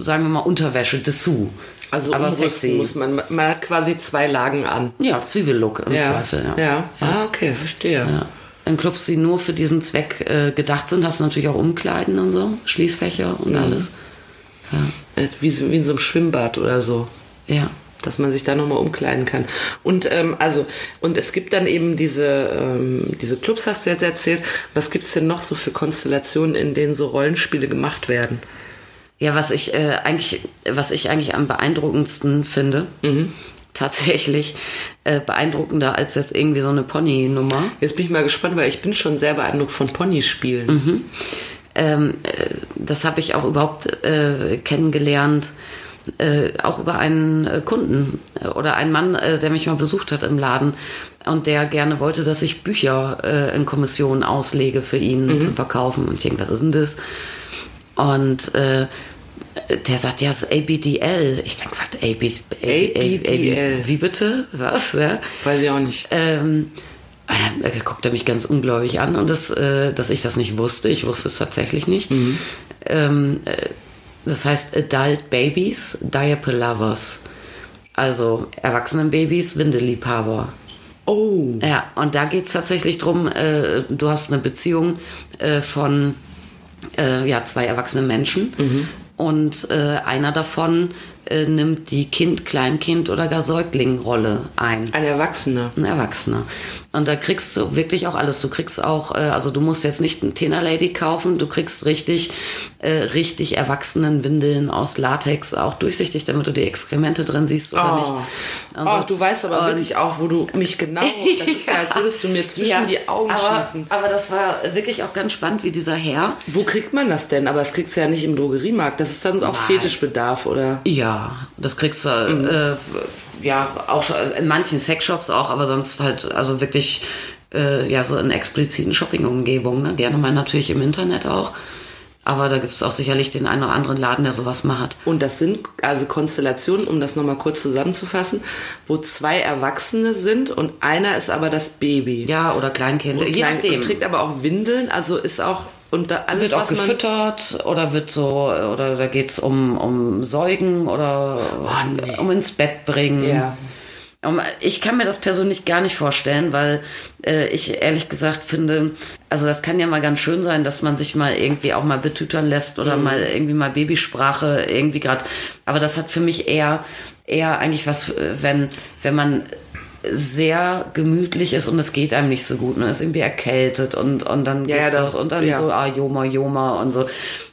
sagen wir mal Unterwäsche, Dessous. Also aber umrüsten sexy. muss man. Man hat quasi zwei Lagen an. Ja, Zwiebellook im ja. Zweifel. Ja. ja. Ah, okay, verstehe. Ja. In Clubs, die nur für diesen Zweck äh, gedacht sind, hast du natürlich auch Umkleiden und so, Schließfächer und alles. Äh, Wie, wie in so einem Schwimmbad oder so. Ja. dass man sich da nochmal umkleiden kann. Und ähm, also, und es gibt dann eben diese, ähm, diese Clubs, hast du jetzt erzählt. Was gibt's denn noch so für Konstellationen, in denen so Rollenspiele gemacht werden? Ja, was ich äh, eigentlich, was ich eigentlich am beeindruckendsten finde, tatsächlich äh, beeindruckender als jetzt irgendwie so eine Pony-Nummer. Jetzt bin ich mal gespannt, weil ich bin schon sehr beeindruckt von Ponyspielen. Ähm, äh, das habe ich auch überhaupt äh, kennengelernt, äh, auch über einen äh, Kunden oder einen Mann, der mich mal besucht hat im Laden und der gerne wollte, dass ich Bücher in Kommission auslege für ihn zum Verkaufen. Und ich denke, was ist denn das? Und äh, der sagt, ja, es ist ABDL. Ich denke, was? AB, ABDL. Wie bitte? Was? Ja? Weiß ich auch nicht. Ähm, äh, er guckte mich ganz ungläubig an und das, äh, dass ich das nicht wusste. Ich wusste es tatsächlich nicht. Ähm, äh, das heißt Adult Babies, Diaper Lovers. Also Erwachsenenbabys, Windelliebhaber. Oh. Ja, und da geht es tatsächlich drum. äh, du hast eine Beziehung äh, von äh, ja, zwei erwachsenen Menschen und äh, einer davon äh, nimmt die Kind, Kleinkind oder gar Säugling-Rolle ein. Ein Erwachsener. Ein Erwachsener. Und da kriegst du wirklich auch alles. Du kriegst auch, äh, also du musst jetzt nicht einen Tena Lady kaufen, du kriegst richtig, äh, richtig erwachsenen Windeln aus Latex, auch durchsichtig, damit du die Exkremente drin siehst oder Oh. nicht. Und oh, so. du weißt aber Und- wirklich auch, wo du mich genau, das ist ja, als würdest du mir zwischen Ja, die Augen aber, schießen. Aber das war wirklich auch ganz spannend, wie dieser Herr. Wo kriegt man das denn? Aber das kriegst du ja nicht im Drogeriemarkt. Das ist dann auch Nein. Fetischbedarf, oder? Ja, das kriegst du, Mhm. äh, ja, auch schon in manchen Sexshops auch, aber sonst halt, also wirklich, äh, ja, so in expliziten Shopping-Umgebungen, ne? Gerne mal natürlich im Internet auch. Aber da gibt es auch sicherlich den einen oder anderen Laden, der sowas macht. Und das sind also Konstellationen, um das nochmal kurz zusammenzufassen, wo zwei Erwachsene sind und einer ist aber das Baby. Ja, oder Kleinkind, und klein. Und trägt aber auch Windeln, also ist auch und da alles, wird auch gefüttert oder wird so, oder da geht's um, um Säugen oder nee. um ins Bett bringen. Ja. Ich kann mir das persönlich gar nicht vorstellen, weil äh, ich ehrlich gesagt finde, also das kann ja mal ganz schön sein, dass man sich mal irgendwie auch mal betütern lässt oder mal irgendwie mal Babysprache irgendwie gerade. Aber das hat für mich eher eher eigentlich was, äh, wenn wenn man sehr gemütlich ist und es geht einem nicht so gut. Man ist irgendwie erkältet und, und dann Ja, ja, geht's das- auch, und dann ja. so, ah, Joma, Joma und so.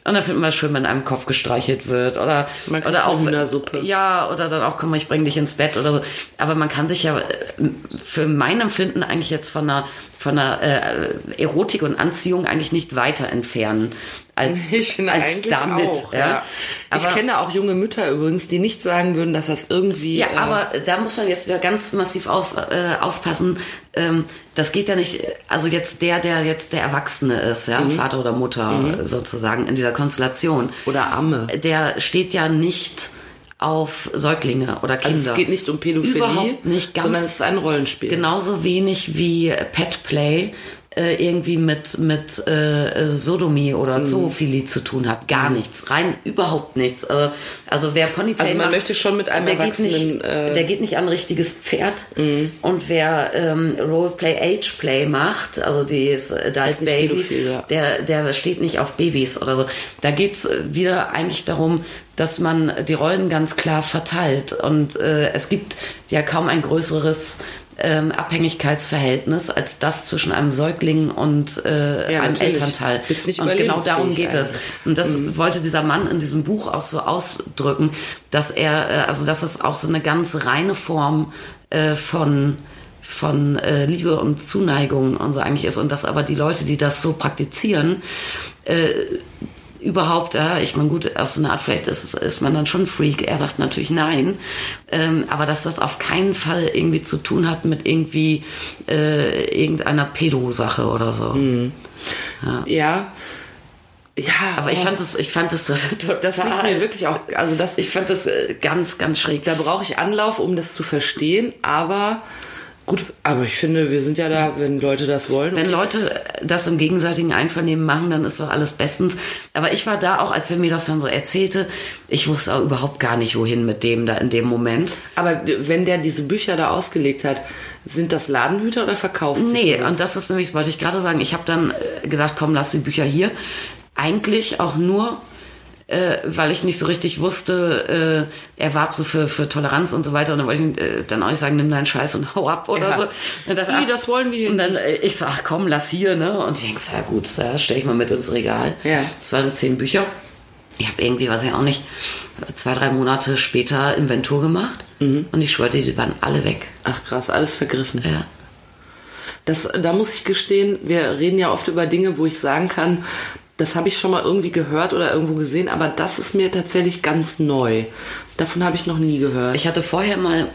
Und dann findet man es schön, wenn einem Kopf gestreichelt wird oder, Man oder auch Hühnersuppe. ja, oder dann auch, komm mal, ich bring dich ins Bett oder so. Aber man kann sich ja äh, für mein Empfinden eigentlich jetzt von einer, von einer äh, Erotik und Anziehung eigentlich nicht weiter entfernen als, Ich finde als eigentlich damit. auch, ja. ja. Ich Aber- kenne auch junge Mütter übrigens, die nicht sagen würden, dass das irgendwie. Ja, äh, aber da muss man jetzt wieder ganz massiv auf, äh, aufpassen. Ähm, das geht ja nicht, also jetzt der, der jetzt der Erwachsene ist, ja, Vater oder Mutter äh, sozusagen in dieser Konstellation. Oder Amme. Der steht ja nicht auf Säuglinge oder Kinder. Also es geht nicht um Pädophilie, Überhaupt nicht ganz sondern es ist ein Rollenspiel. genauso wenig wie Pet Play äh, irgendwie mit mit äh, Sodomie oder Mhm. Zoophilie zu tun hat. Gar nichts, rein überhaupt nichts. Also, also wer Ponyplay Also man macht, möchte schon mit einem der geht nicht, Erwachsenen, äh, Mhm. der geht nicht an ein richtiges Pferd. Und wer ähm, Roleplay Age Play macht, also die ist äh, da Ist ist Baby, ja. der der steht nicht auf Babys oder so. Da geht's äh, wieder eigentlich darum, dass man die Rollen ganz klar verteilt und äh, es gibt ja kaum ein größeres ähm, Abhängigkeitsverhältnis als das zwischen einem Säugling und äh, Ja, einem natürlich. Elternteil. Bist nicht und genau darum geht es. Und das wollte dieser Mann in diesem Buch auch so ausdrücken, dass er, äh, also dass es auch so eine ganz reine Form äh, von von äh, Liebe und Zuneigung und so eigentlich ist und dass aber die Leute, die das so praktizieren, überhaupt, ja, ich meine, gut, auf so eine Art, vielleicht ist, ist man dann schon Freak. Er sagt natürlich nein. Ähm, aber dass das auf keinen Fall irgendwie zu tun hat mit irgendwie äh, irgendeiner Pedo-Sache oder so. Ja. Ja, Aber ich fand das, ich fand das so das liegt mir wirklich auch, also das, ich fand das äh, ganz, ganz schräg. da brauche ich Anlauf, um das zu verstehen, aber gut, aber ich finde, wir sind ja da, wenn Leute das wollen. Wenn Leute das im gegenseitigen Einvernehmen machen, dann ist doch alles bestens. Aber ich war da auch, als er mir das dann so erzählte, ich wusste auch überhaupt gar nicht, wohin mit dem da in dem Moment. Aber wenn der diese Bücher da ausgelegt hat, sind das Ladenhüter oder verkauft sich Nee, sowas? und das ist nämlich, das wollte ich gerade sagen, ich habe dann äh, gesagt, komm, lass die Bücher hier. Eigentlich auch nur, äh, weil ich nicht so richtig wusste, äh, er warb so für, für Toleranz und so weiter. Und dann wollte ich äh, dann auch nicht sagen, nimm deinen Scheiß und hau ab oder Ja. so. Und das, Nee, das wollen wir hier Und dann, nicht. äh, ich sag, komm, lass hier, ne? Und ich denk, ja gut, ja, stell ich mal mit ins Regal. Ja. Das waren zehn Bücher. Ich habe irgendwie, weiß ich auch nicht, zwei, drei Monate später Inventur gemacht. Mhm. Und ich schwörte, die waren alle weg. Ach krass, alles vergriffen. Ja. Das, da muss ich gestehen, wir reden ja oft über Dinge, wo ich sagen kann, das habe ich schon mal irgendwie gehört oder irgendwo gesehen, aber das ist mir tatsächlich ganz neu. Davon habe ich noch nie gehört. Ich hatte vorher mal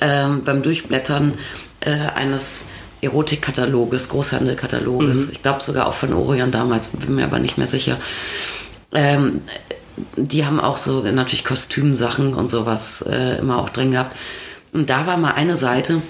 ähm, beim Durchblättern äh, eines Erotikkataloges, Großhandelkataloges, ich glaube sogar auch von Orion damals, bin mir aber nicht mehr sicher. Ähm, die haben auch so natürlich Kostümsachen und sowas äh, immer auch drin gehabt. Und da war mal eine Seite,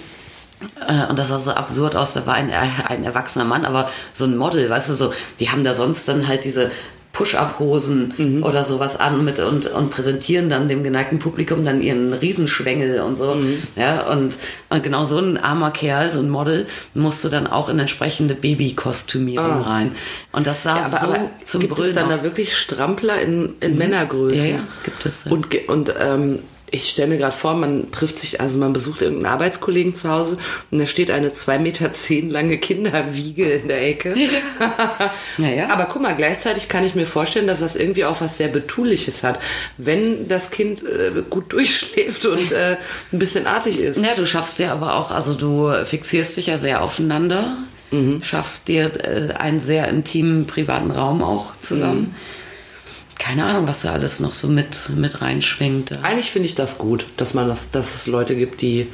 und das sah so absurd aus, da war ein, ein erwachsener Mann, aber so ein Model, weißt du, so, die haben da sonst dann halt diese Push-Up-Hosen oder sowas an mit und, und präsentieren dann dem geneigten Publikum dann ihren Riesenschwengel und so. Ja, und, und genau so ein armer Kerl, so ein Model, musste dann auch in entsprechende Babykostümierung rein. Und das sah Ja, aber, so aber zum gibt es Brüllen dann aus. da wirklich Strampler in, in Männergröße? Ja, ja, gibt es, ja. Und, und ähm, ich stelle mir gerade vor, man trifft sich, also man besucht irgendeinen Arbeitskollegen zu Hause und da steht eine 2,10 Meter zehn lange Kinderwiege in der Ecke. Ja, ja. Aber guck mal, gleichzeitig kann ich mir vorstellen, dass das irgendwie auch was sehr Betuliches hat. Wenn das Kind äh, gut durchschläft und äh, ein bisschen artig ist. Ja, du schaffst dir aber auch, also du fixierst dich ja sehr aufeinander, schaffst dir äh, einen sehr intimen privaten Raum auch zusammen. Keine Ahnung, was da alles noch so mit, mit reinschwingt. Eigentlich finde ich das gut, dass man das, dass es Leute gibt, die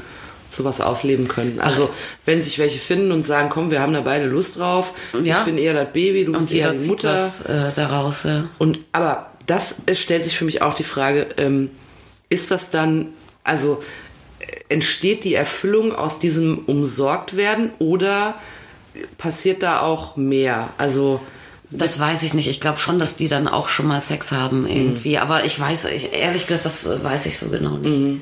sowas ausleben können. Also wenn sich welche finden und sagen, komm, wir haben da beide Lust drauf, Ja. ich bin eher das Baby, du Und bist eher die Mutter. was äh, daraus. Ja. Und aber das äh, stellt sich für mich auch die Frage, ähm, ist das dann, also äh, entsteht die Erfüllung aus diesem Umsorgtwerden oder passiert da auch mehr? Also Das weiß ich nicht. Ich glaube schon, dass die dann auch schon mal Sex haben irgendwie. Aber ich weiß, ich, ehrlich gesagt, das äh, weiß ich so genau nicht.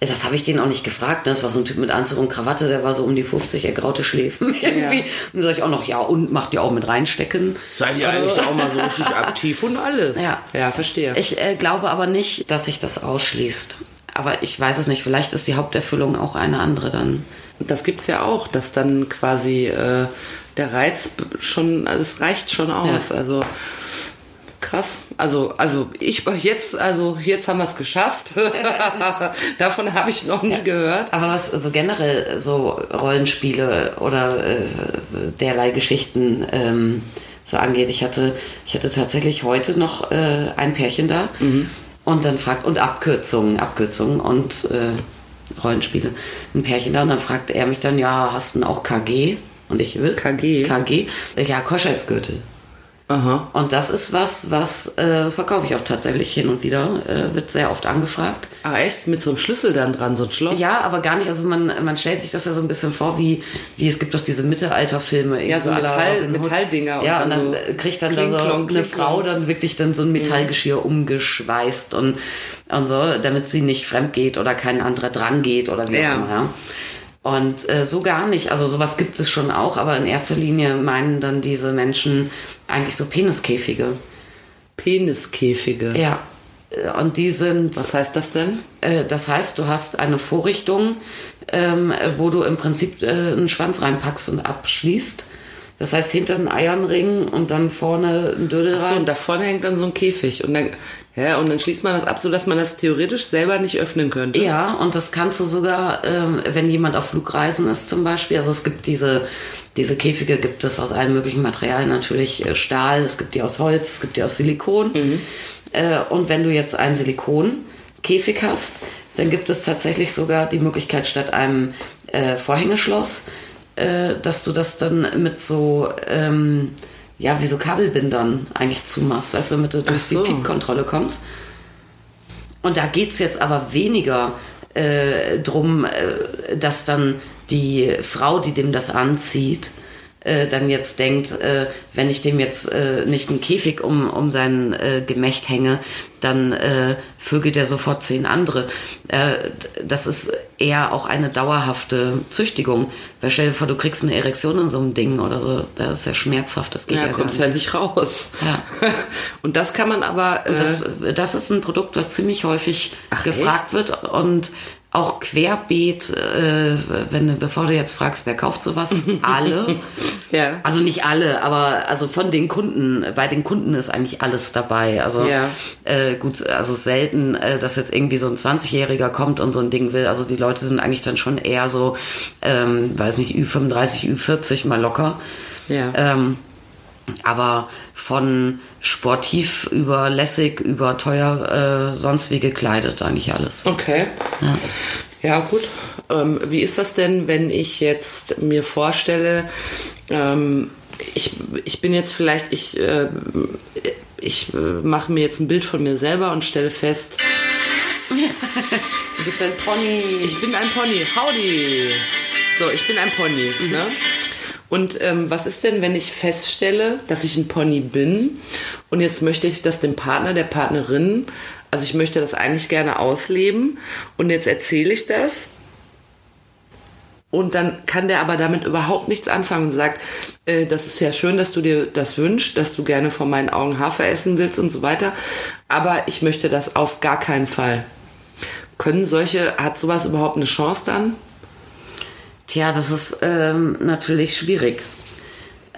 Das habe ich den auch nicht gefragt. ne? Das war so ein Typ mit Anzug und Krawatte, der war so um die 50, er graute Schläfen irgendwie. Und sag ich auch noch, ja, und macht ihr auch mit reinstecken. seid ihr eigentlich da auch mal so richtig aktiv und alles? Ja. ja verstehe. Ich äh, glaube aber nicht, dass sich das ausschließt. Aber ich weiß es nicht. Vielleicht ist die Haupterfüllung auch eine andere dann. Das gibt's ja auch, dass dann quasi äh, der Reiz schon, also es reicht schon aus. Ja. Also krass. Also, also ich jetzt, also jetzt haben wir es geschafft. Davon habe ich noch nie gehört. Aber was so generell so Rollenspiele oder äh, derlei Geschichten ähm, so angeht, ich hatte, ich hatte tatsächlich heute noch äh, ein Pärchen da und dann fragt, und Abkürzungen, Abkürzungen und äh, Rollenspiele, ein Pärchen da und dann fragte er mich dann, ja, hast du denn auch KG? Und ich will KG? KG. Ja, Koschheitsgürtel. Aha. Und das ist was, was äh, verkaufe ich auch tatsächlich hin und wieder. Äh, wird sehr oft angefragt. Ah, echt? Mit so einem Schlüssel dann dran, so ein Schloss? Ja, aber gar nicht. Also man, man stellt sich das ja so ein bisschen vor, wie, wie es gibt doch diese Mittelalterfilme. Ja, so Metall-. Metalldinger und Ja, und dann dann, so kriegt dann da Kling, so klong, eine kling, Frau dann wirklich dann so ein Metallgeschirr umgeschweißt und, und so, damit sie nicht fremd geht oder kein anderer dran geht oder wie Ja. auch immer. Ja. Und äh, so gar nicht. Also sowas gibt es schon auch, aber in erster Linie meinen dann diese Menschen eigentlich so Peniskäfige. Peniskäfige. Ja. Äh, Und die sind Was heißt das denn? äh, Das heißt, du hast eine Vorrichtung, ähm, wo du im Prinzip äh, einen Schwanz reinpackst und abschließt. Das heißt, hinter den Eiernring und dann vorne ein Dödel Achso, rein. und da vorne hängt dann so ein Käfig. Und dann, ja, und dann schließt man das ab, sodass man das theoretisch selber nicht öffnen könnte. Ja, und das kannst du sogar, ähm, wenn jemand auf Flugreisen ist zum Beispiel, also es gibt diese Diese Käfige gibt es aus allen möglichen Materialien, natürlich äh, Stahl, es gibt die aus Holz, es gibt die aus Silikon. Äh, und wenn du jetzt einen Silikonkäfig hast, dann gibt es tatsächlich sogar die Möglichkeit, statt einem äh, Vorhängeschloss, äh, dass du das dann mit so, ähm, ja, wie so Kabelbindern eigentlich zumachst, weißt du, damit du durch so. die Piepkontrolle kommst. Und da geht es jetzt aber weniger äh, drum, äh, dass dann die Frau, die dem das anzieht, äh, dann jetzt denkt, äh, wenn ich dem jetzt äh, nicht einen Käfig um, um sein äh, Gemächt hänge, dann äh, vögelt er sofort zehn andere. Äh, das ist eher auch eine dauerhafte Züchtigung. Weil stell dir vor, du kriegst eine Erektion in so einem Ding oder so, das ist ja schmerzhaft, das geht Ja, ja, kommst nicht. ja nicht raus. Ja. Und das kann man aber. Das, das ist ein Produkt, was ziemlich häufig Ach, gefragt echt? wird und auch querbeet, äh, wenn bevor du jetzt fragst, wer kauft sowas, alle. Ja. Also nicht alle, aber also von den Kunden, bei den Kunden ist eigentlich alles dabei. Also Ja. äh, gut, also selten, äh, dass jetzt irgendwie so ein 20-Jähriger kommt und so ein Ding will. Also die Leute sind eigentlich dann schon eher so, ähm, weiß nicht, Ü35, Ü40 mal locker. ja. Ähm, aber von sportiv über lässig, über teuer, äh, sonst wie gekleidet eigentlich alles. Okay. Ja, gut. Ähm, wie ist das denn, wenn ich jetzt mir vorstelle, ähm, ich, ich bin jetzt vielleicht, ich, äh, ich äh, mache mir jetzt ein Bild von mir selber und stelle fest, Du bist ein Pony. ich bin ein Pony. Howdy. So, ich bin ein Pony. Ne? Und ähm, was ist denn, wenn ich feststelle, dass ich ein Pony bin und jetzt möchte ich das dem Partner, der Partnerin, also ich möchte das eigentlich gerne ausleben und jetzt erzähle ich das und dann kann der aber damit überhaupt nichts anfangen und sagt, äh, das ist ja schön, dass du dir das wünschst, dass du gerne vor meinen Augen Hafer essen willst und so weiter, aber ich möchte das auf gar keinen Fall. Können solche, hat sowas überhaupt eine Chance dann? Tja, das ist ähm, natürlich schwierig,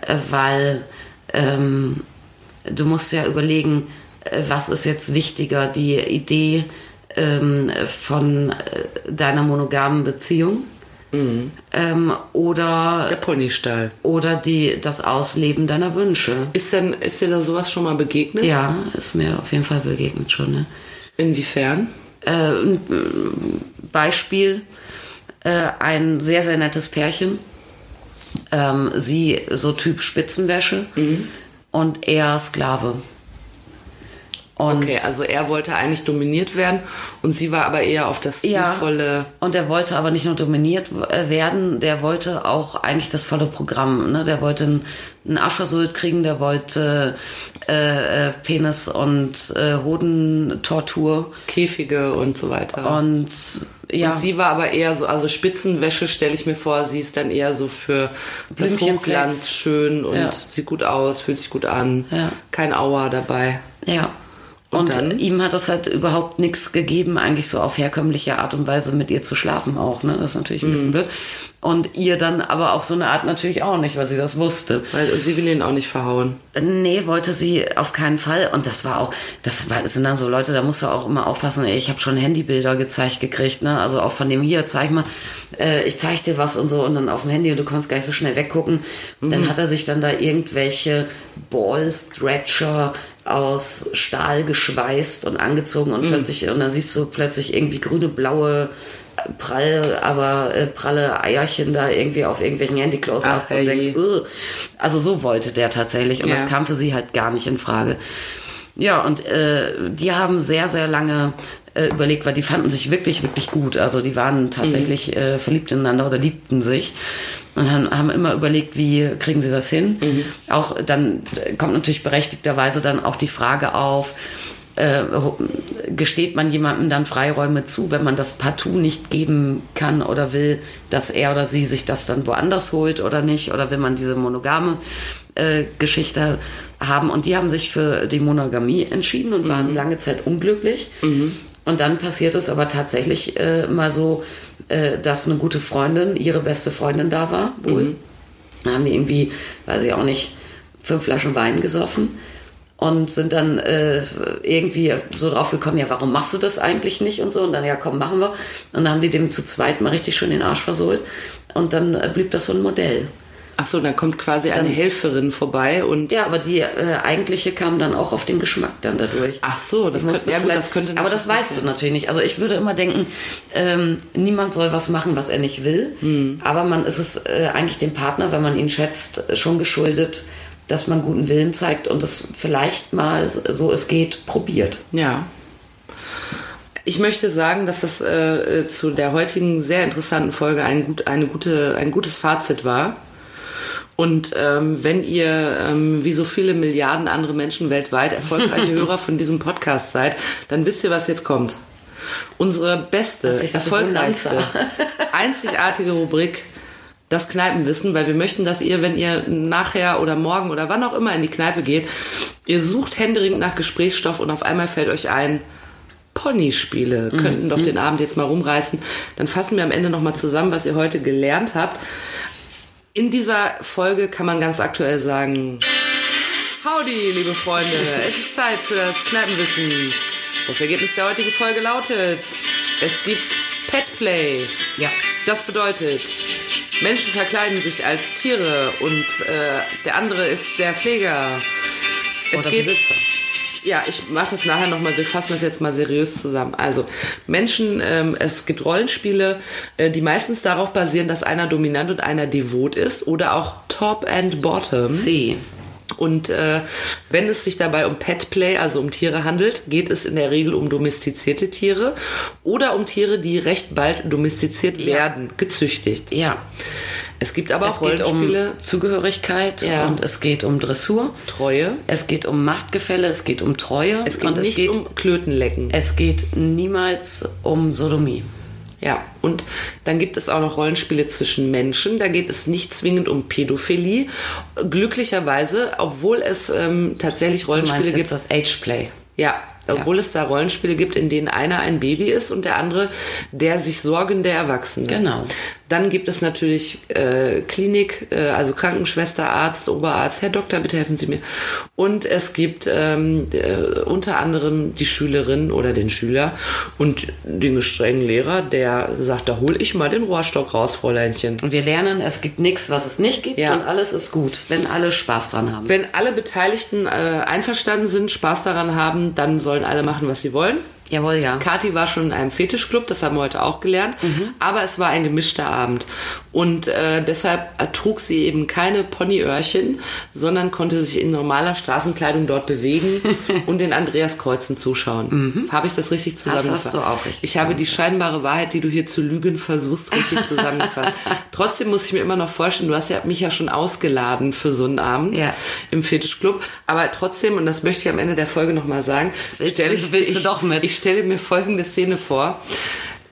äh, weil ähm, du musst ja überlegen, äh, was ist jetzt wichtiger, die Idee ähm, von äh, deiner monogamen Beziehung ähm, oder, Der Ponystall. oder die, das Ausleben deiner Wünsche. Ist denn, ist dir da sowas schon mal begegnet? Ja, ist mir auf jeden Fall begegnet schon. Ne? Inwiefern? äh, Beispiel, äh, ein sehr, sehr nettes Pärchen. Ähm, sie so Typ Spitzenwäsche und er Sklave. Und Okay, also er wollte eigentlich dominiert werden und sie war aber eher auf das ja, stilvolle. und er wollte aber nicht nur dominiert äh, werden, der wollte auch eigentlich das volle Programm. Ne? Der wollte einen, einen kriegen, der wollte äh, äh, Penis- und äh, Hodentortur. Käfige und so weiter. Und ja, Und sie war aber eher so, also Spitzenwäsche stelle ich mir vor, sie ist dann eher so für das. Hochglanz schön und Ja. sieht gut aus, fühlt sich gut an. Ja. Kein Aua dabei. Ja. Und Und, ihm hat das halt überhaupt nichts gegeben, eigentlich so auf herkömmliche Art und Weise mit ihr zu schlafen auch. Ne? Das ist natürlich ein Mhm. bisschen blöd. Und ihr dann aber auf so eine Art natürlich auch nicht, weil sie das wusste. Weil sie will ihn auch nicht verhauen. Nee, wollte sie auf keinen Fall. Und das war auch, das war, das sind dann so Leute, da musst du auch immer aufpassen. Ey, ich habe schon Handybilder gezeigt gekriegt, ne? Also auch von dem hier, zeig mal, äh, ich zeig dir was und so und dann auf dem Handy und du konntest gar nicht so schnell weggucken. Dann hat er sich dann da irgendwelche Ballstretcher aus Stahl geschweißt und angezogen und plötzlich, und dann siehst du plötzlich irgendwie grüne, blaue, äh, prall, aber äh, pralle Eierchen da irgendwie auf irgendwelchen Handyclose Ach, und denkst, also so wollte der tatsächlich und Ja. das kam für sie halt gar nicht in Frage. Ja, und äh, die haben sehr, sehr lange äh, überlegt, weil die fanden sich wirklich, wirklich gut. Also die waren tatsächlich äh, verliebt ineinander oder liebten sich. Und haben, haben immer überlegt, wie kriegen sie das hin. Auch dann kommt natürlich berechtigterweise dann auch die Frage auf, äh, gesteht man jemandem dann Freiräume zu, wenn man das partout nicht geben kann oder will, dass er oder sie sich das dann woanders holt oder nicht? Oder will man diese monogame äh, Geschichte haben? Und die haben sich für die Monogamie entschieden und waren lange Zeit unglücklich. Und dann passiert es aber tatsächlich äh, mal so, äh, dass eine gute Freundin, ihre beste Freundin da war, wohl. Dann haben die irgendwie, weiß ich auch nicht, fünf Flaschen Wein gesoffen und sind dann äh, irgendwie so drauf gekommen, ja, warum machst du das eigentlich nicht und so. Und dann, ja, komm, machen wir. Und dann haben die dem zu zweit mal richtig schön den Arsch versohlt. Und dann äh, blieb das so ein Modell. Ach so, dann kommt quasi eine Helferin vorbei und. Ja, aber die äh, eigentliche kam dann auch auf den Geschmack dann dadurch. Ach so, das könnte, ja gut, das könnte Aber das weißt du natürlich nicht. Also ich würde immer denken, ähm, niemand soll was machen, was er nicht will. Hm. Aber man ist es äh, eigentlich dem Partner, wenn man ihn schätzt, schon geschuldet, dass man guten Willen zeigt und das vielleicht mal, so es geht, probiert. Ja. Ich möchte sagen, dass das äh, äh, zu der heutigen sehr interessanten Folge ein, gut, eine gute, ein gutes Fazit war. Und ähm, wenn ihr, ähm, wie so viele Milliarden andere Menschen weltweit, erfolgreiche Hörer von diesem Podcast seid, dann wisst ihr, was jetzt kommt. Unsere beste, erfolgreichste, einzigartige Rubrik, das Kneipenwissen, weil wir möchten, dass ihr, wenn ihr nachher oder morgen oder wann auch immer in die Kneipe geht, ihr sucht händeringend nach Gesprächsstoff und auf einmal fällt euch ein, Ponyspiele könnten doch den Abend jetzt mal rumreißen. Dann fassen wir am Ende nochmal zusammen, was ihr heute gelernt habt. In dieser Folge kann man ganz aktuell sagen, Howdy, liebe Freunde, es ist Zeit für das Kneipenwissen. Das Ergebnis der heutigen Folge lautet, es gibt Petplay. Ja. Das bedeutet, Menschen verkleiden sich als Tiere und äh, der andere ist der Pfleger. Es Oder geht, Besitzer. Ja, ich mache das nachher nochmal, wir fassen das jetzt mal seriös zusammen. Also, Menschen, ähm, es gibt Rollenspiele, äh, die meistens darauf basieren, dass einer dominant und einer devot ist oder auch Top and Bottom. C. Und äh, wenn es sich dabei um Petplay, also um Tiere handelt, geht es in der Regel um domestizierte Tiere oder um Tiere, die recht bald domestiziert werden, gezüchtigt. Ja. Es gibt aber Es auch geht um Rollenspiele, Zugehörigkeit Ja. und es geht um Dressur. Treue. Es geht um Machtgefälle, es geht um Treue. Es geht und nicht es geht, um Klötenlecken. es geht niemals um Sodomie. Ja, und dann gibt es auch noch Rollenspiele zwischen Menschen. Da geht es nicht zwingend um Pädophilie. Glücklicherweise, obwohl es ähm, tatsächlich Rollenspiele gibt. das Ageplay. Ja, obwohl es da Rollenspiele gibt, in denen einer ein Baby ist und der andere der sich sorgende Erwachsene. Genau. Dann gibt es natürlich äh, Klinik, äh, also Krankenschwester, Arzt, Oberarzt, Herr Doktor, bitte helfen Sie mir. Und es gibt ähm, äh, unter anderem die Schülerin oder den Schüler und den gestrengen Lehrer, der sagt, da hol ich mal den Rohrstock raus, Fräuleinchen. Und wir lernen, es gibt nichts, was es nicht gibt Ja. und alles ist gut, wenn alle Spaß dran haben. Wenn alle Beteiligten äh, einverstanden sind, Spaß daran haben, dann sollen alle machen, was sie wollen. Jawohl, ja. Kathi war schon in einem Fetischclub, das haben wir heute auch gelernt. Aber es war ein gemischter Abend. Und äh, deshalb trug sie eben keine Ponyöhrchen, sondern konnte sich in normaler Straßenkleidung dort bewegen und den Andreaskreuzen zuschauen. Habe ich das richtig zusammengefasst? hast du auch richtig Ich habe die scheinbare Wahrheit, die du hier zu lügen versuchst, richtig zusammengefasst. Trotzdem muss ich mir immer noch vorstellen, du hast ja mich ja schon ausgeladen für so einen Abend Ja. im Fetischclub. Aber trotzdem, und das möchte ich am Ende der Folge nochmal sagen, Willst stelle du- ich, willst du ich, doch mit? Ich stelle mir folgende Szene vor.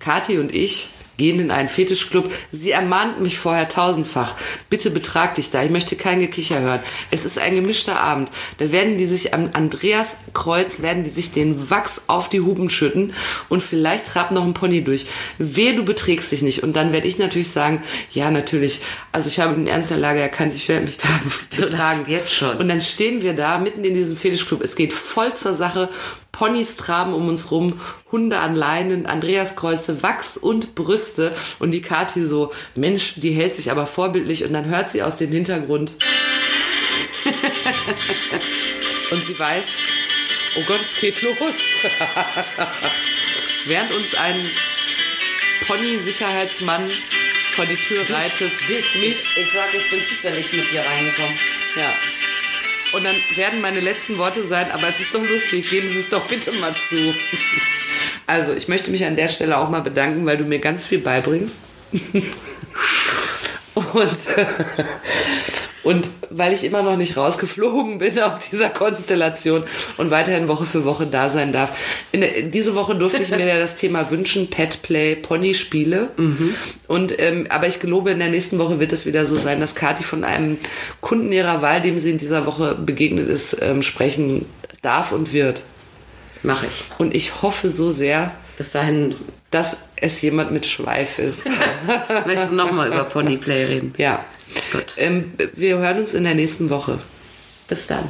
Kathi und ich gehen in einen Fetischclub. Sie ermahnt mich vorher tausendfach. Bitte betrag dich da. Ich möchte kein Gekicher hören. Es ist ein gemischter Abend. Da werden die sich am Andreaskreuz, werden die sich den Wachs auf die Huben schütten und vielleicht trabt noch ein Pony durch. Wehe, du beträgst dich nicht. Und dann werde ich natürlich sagen, ja, natürlich. Also ich habe den Ernst der Lage erkannt, ich werde mich da betragen. jetzt schon. Und dann stehen wir da mitten in diesem Fetischclub. Es geht voll zur Sache. Ponys traben um uns rum, Hunde an Leinen, Andreaskreuze, Wachs und Brüste. Und die Kathi so, Mensch, die hält sich aber vorbildlich. Und dann hört sie aus dem Hintergrund. und sie weiß, oh Gott, es geht los. Während uns ein Pony-Sicherheitsmann vor die Tür reitet. Dich, mich. Ich, ich sage, ich bin zufällig mit dir reingekommen. Ja. Und dann werden meine letzten Worte sein, aber es ist doch lustig, geben Sie es doch bitte mal zu. Also, ich möchte mich an der Stelle auch mal bedanken, weil du mir ganz viel beibringst. Und, und weil ich immer noch nicht rausgeflogen bin aus dieser Konstellation und weiterhin Woche für Woche da sein darf. In, diese Woche durfte ich mir ja das Thema wünschen, Petplay, Ponyspiele. Und, ähm, aber ich gelobe, in der nächsten Woche wird es wieder so sein, dass Kathi von einem Kunden ihrer Wahl, dem sie in dieser Woche begegnet ist, ähm, sprechen darf und wird. Mache ich. Und ich hoffe so sehr, Bis dahin dass es jemand mit Schweif ist. möchtest du nochmal über Ponyplay reden. ja. Gut. Ähm, wir hören uns in der nächsten Woche. Bis dann.